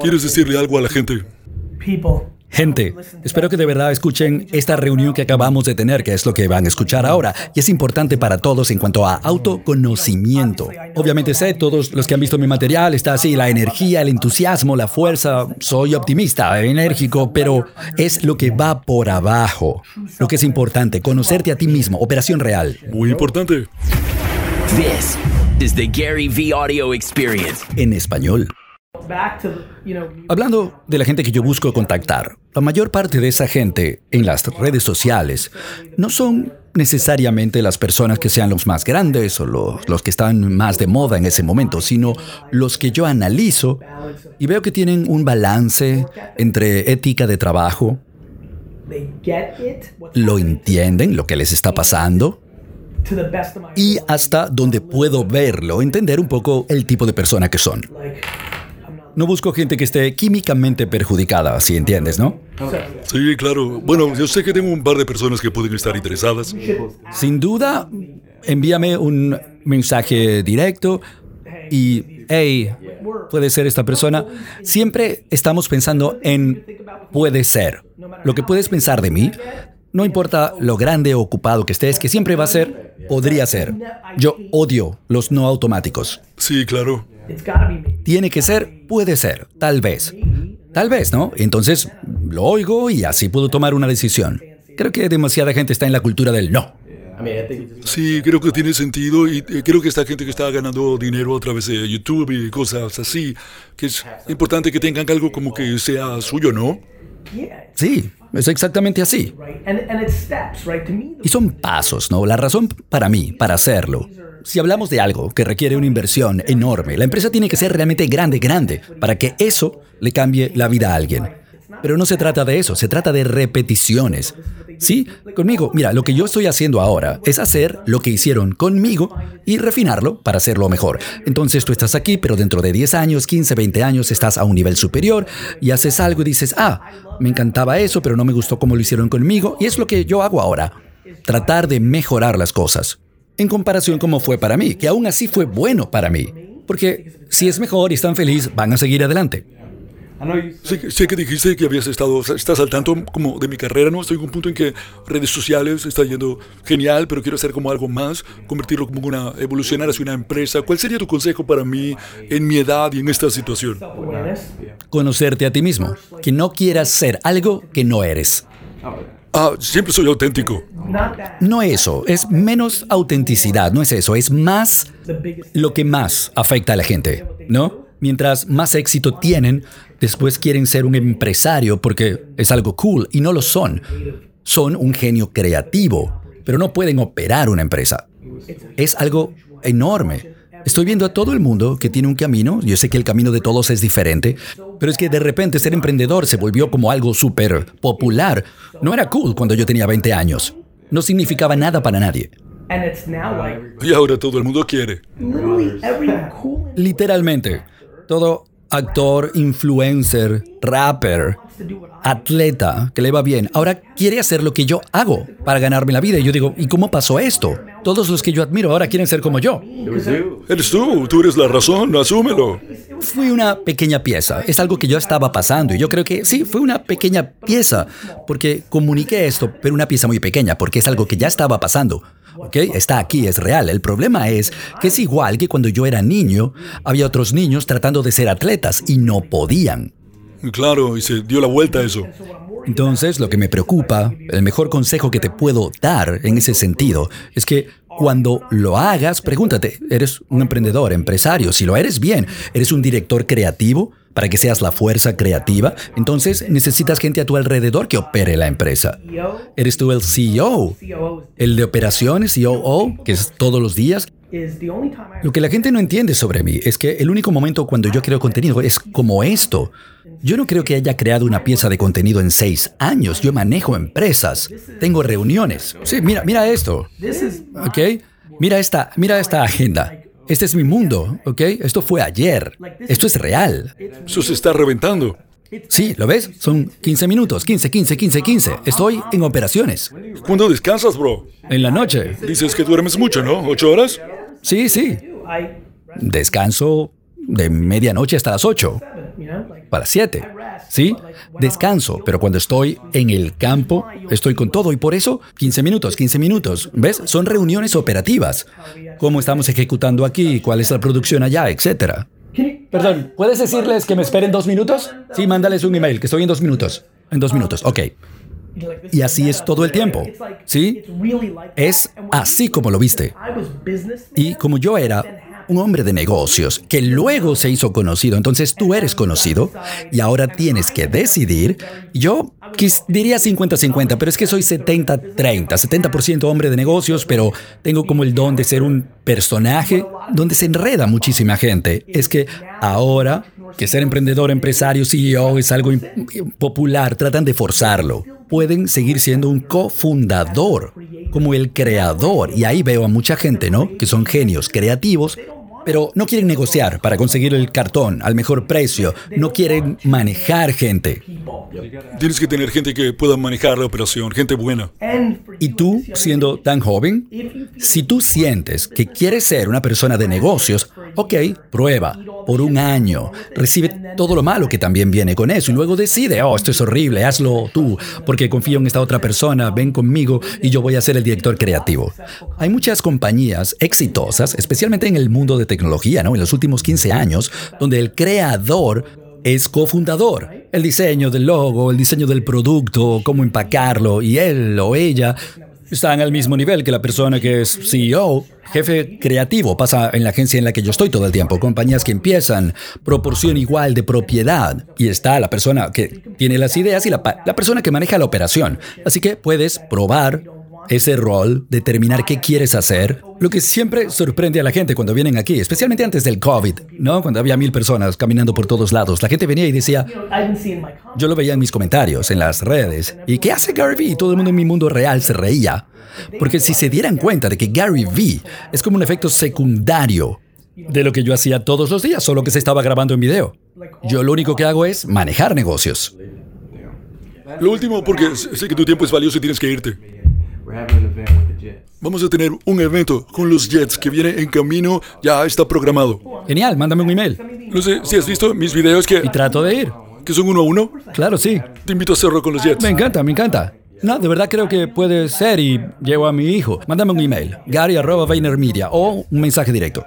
¿Quieres decirle algo a la gente? Gente, espero que de verdad escuchen esta reunión que acabamos de tener, que es lo que van a escuchar ahora, y es importante para todos en cuanto a autoconocimiento. Obviamente sé, todos los que han visto mi material, está así, la energía, el entusiasmo, la fuerza, soy optimista, enérgico, pero es lo que va por abajo. Lo que es importante, conocerte a ti mismo, operación real. Muy importante. This is the Gary V Audio Experience. En español. Hablando de la gente que yo busco contactar, la mayor parte de esa gente en las redes sociales no son necesariamente las personas que sean los más grandes o los, que están más de moda en ese momento, sino los que yo analizo y veo que tienen un balance entre ética de trabajo, lo entienden, lo que les está pasando, y hasta donde puedo verlo, entender un poco el tipo de persona que son. No busco gente que esté químicamente perjudicada, si entiendes, ¿no? Sí, claro. Bueno, yo sé que tengo un par de personas que pueden estar interesadas. Sin duda, envíame un mensaje directo y, hey, puede ser esta persona. Siempre estamos pensando en puede ser. Lo que puedes pensar de mí, no importa lo grande o ocupado que estés, que siempre va a ser, podría ser. Yo odio los no automáticos. Sí, claro. Tiene que ser, puede ser, tal vez. Tal vez, ¿no? Entonces lo oigo y así puedo tomar una decisión. Creo que demasiada gente está en la cultura del no. Sí, creo que tiene sentido y eh, creo que esta gente que está ganando dinero a través de YouTube y cosas así, que es importante que tengan algo como que sea suyo, ¿no? Sí, es exactamente así. Y son pasos, ¿no? La razón para mí, para hacerlo, si hablamos de algo que requiere una inversión enorme, la empresa tiene que ser realmente grande, grande, para que eso le cambie la vida a alguien. Pero no se trata de eso, se trata de repeticiones. Sí, conmigo, mira, lo que yo estoy haciendo ahora es hacer lo que hicieron conmigo y refinarlo para hacerlo mejor. Entonces tú estás aquí, pero dentro de 10 años, 15, 20 años estás a un nivel superior y haces algo y dices, ah, me encantaba eso, pero no me gustó cómo lo hicieron conmigo y es lo que yo hago ahora. Tratar de mejorar las cosas en comparación como fue para mí, que aún así fue bueno para mí. Porque si es mejor y están felices, van a seguir adelante. Sé, que dijiste que habías estado, estás al tanto como de mi carrera, ¿no? Estoy en un punto en que redes sociales está yendo genial, pero quiero hacer como algo más, convertirlo como una, evolucionar hacia una empresa. ¿Cuál sería tu consejo para mí en mi edad y en esta situación? Conocerte a ti mismo, que no quieras ser algo que no eres. Ah, siempre soy auténtico. No eso, es menos autenticidad, no es eso, es más lo que más afecta a la gente, ¿no? Mientras más éxito tienen, después quieren ser un empresario porque es algo cool y no lo son. Son un genio creativo, pero no pueden operar una empresa. Es algo enorme. Estoy viendo a todo el mundo que tiene un camino, yo sé que el camino de todos es diferente, pero es que de repente ser emprendedor se volvió como algo súper popular. No era cool cuando yo tenía 20 años. No significaba nada para nadie. Y ahora todo el mundo quiere. Literalmente, todo actor, influencer, rapper, atleta que le va bien, ahora quiere hacer lo que yo hago para ganarme la vida. Y yo digo, ¿y cómo pasó esto? Todos los que yo admiro ahora quieren ser como yo. Eres tú, tú eres la razón, asúmelo. Fui una pequeña pieza, es algo que yo estaba pasando y yo creo que sí, fue una pequeña pieza, porque comuniqué esto, pero una pieza muy pequeña, porque es algo que ya estaba pasando. ¿ok? Está aquí, es real. El problema es que es igual que cuando yo era niño, había otros niños tratando de ser atletas y no podían. Claro, y se dio la vuelta a eso. Entonces, lo que me preocupa, el mejor consejo que te puedo dar en ese sentido, es que cuando lo hagas, pregúntate, ¿eres un emprendedor, empresario? Si lo eres bien, ¿eres un director creativo? Para que seas la fuerza creativa, entonces necesitas gente a tu alrededor que opere la empresa. ¿Eres tú el CEO? ¿El de operaciones, COO, que es todos los días? Lo que la gente no entiende sobre mí es que el único momento cuando yo creo contenido es como esto. Yo no creo que haya creado una pieza de contenido en seis años. Yo manejo empresas, tengo reuniones. Sí, mira, mira esto. ¿Ok? Mira esta, mira esta agenda. Este es mi mundo, ¿ok? Esto fue ayer. Esto es real. Eso se está reventando. Sí, ¿lo ves? Son 15 minutos, 15, 15, 15, 15. Estoy en operaciones. ¿Cuándo descansas, bro? En la noche. Dices que duermes mucho, ¿no? ¿Ocho horas? Sí, sí. Descanso de medianoche hasta las 8. A las 7. ¿Sí? Descanso, pero cuando estoy en el campo, estoy con todo y por eso 15 minutos, 15 minutos. ¿Ves? Son reuniones operativas. ¿Cómo estamos ejecutando aquí? ¿Cuál es la producción allá? Etcétera. Perdón, ¿puedes decirles que me esperen dos minutos? Sí, mándales un email, que estoy en dos minutos. En dos minutos, ok. Y así es todo el tiempo. ¿Sí? Es así como lo viste. Y como yo era un hombre de negocios que luego se hizo conocido, entonces tú eres conocido y ahora tienes que decidir. Yo diría 50-50, pero es que soy 70-30, 70%, hombre de negocios, pero tengo como el don de ser un personaje donde se enreda muchísima gente. Es que ahora que ser emprendedor, empresario, CEO es algo popular, tratan de forzarlo. Pueden seguir siendo un cofundador, como el creador. Y ahí veo a mucha gente, ¿no? Que son genios creativos, pero no quieren negociar para conseguir el cartón al mejor precio, no quieren manejar gente. Tienes que tener gente que pueda manejar la operación, gente buena. Y tú, siendo tan joven, si tú sientes que quieres ser una persona de negocios, ok, prueba por un año, recibe todo lo malo que también viene con eso y luego decide, oh, esto es horrible, hazlo tú, porque confío en esta otra persona, ven conmigo y yo voy a ser el director creativo. Hay muchas compañías exitosas, especialmente en el mundo de tecnología, ¿no? En los últimos 15 años, donde el creador es cofundador. El diseño del logo, el diseño del producto, cómo empacarlo, y él o ella están al mismo nivel que la persona que es CEO, jefe creativo. Pasa en la agencia en la que yo estoy todo el tiempo. Compañías que empiezan, proporción igual de propiedad. Y está la persona que tiene las ideas y la, la persona que maneja la operación. Así que puedes probar ese rol, determinar qué quieres hacer, lo que siempre sorprende a la gente cuando vienen aquí, especialmente antes del COVID, ¿no? Cuando había mil personas caminando por todos lados, la gente venía y decía, yo lo veía en mis comentarios, en las redes, ¿y qué hace Gary Vee? Y todo el mundo en mi mundo real se reía, porque si se dieran cuenta de que Gary Vee es como un efecto secundario de lo que yo hacía todos los días, solo que se estaba grabando en video. Yo lo único que hago es manejar negocios. Lo último, porque sé que tu tiempo es valioso y tienes que irte. Vamos a tener un evento con los Jets que viene en camino, ya está programado. Genial, mándame un email. No sé si has visto mis videos que... Y trato de ir. ¿Que son uno a uno? Claro, sí. Te invito a hacerlo con los Jets. Me encanta, me encanta. No, de verdad creo que puede ser y llevo a mi hijo. Mándame un email, gary.vaynermedia o un mensaje directo.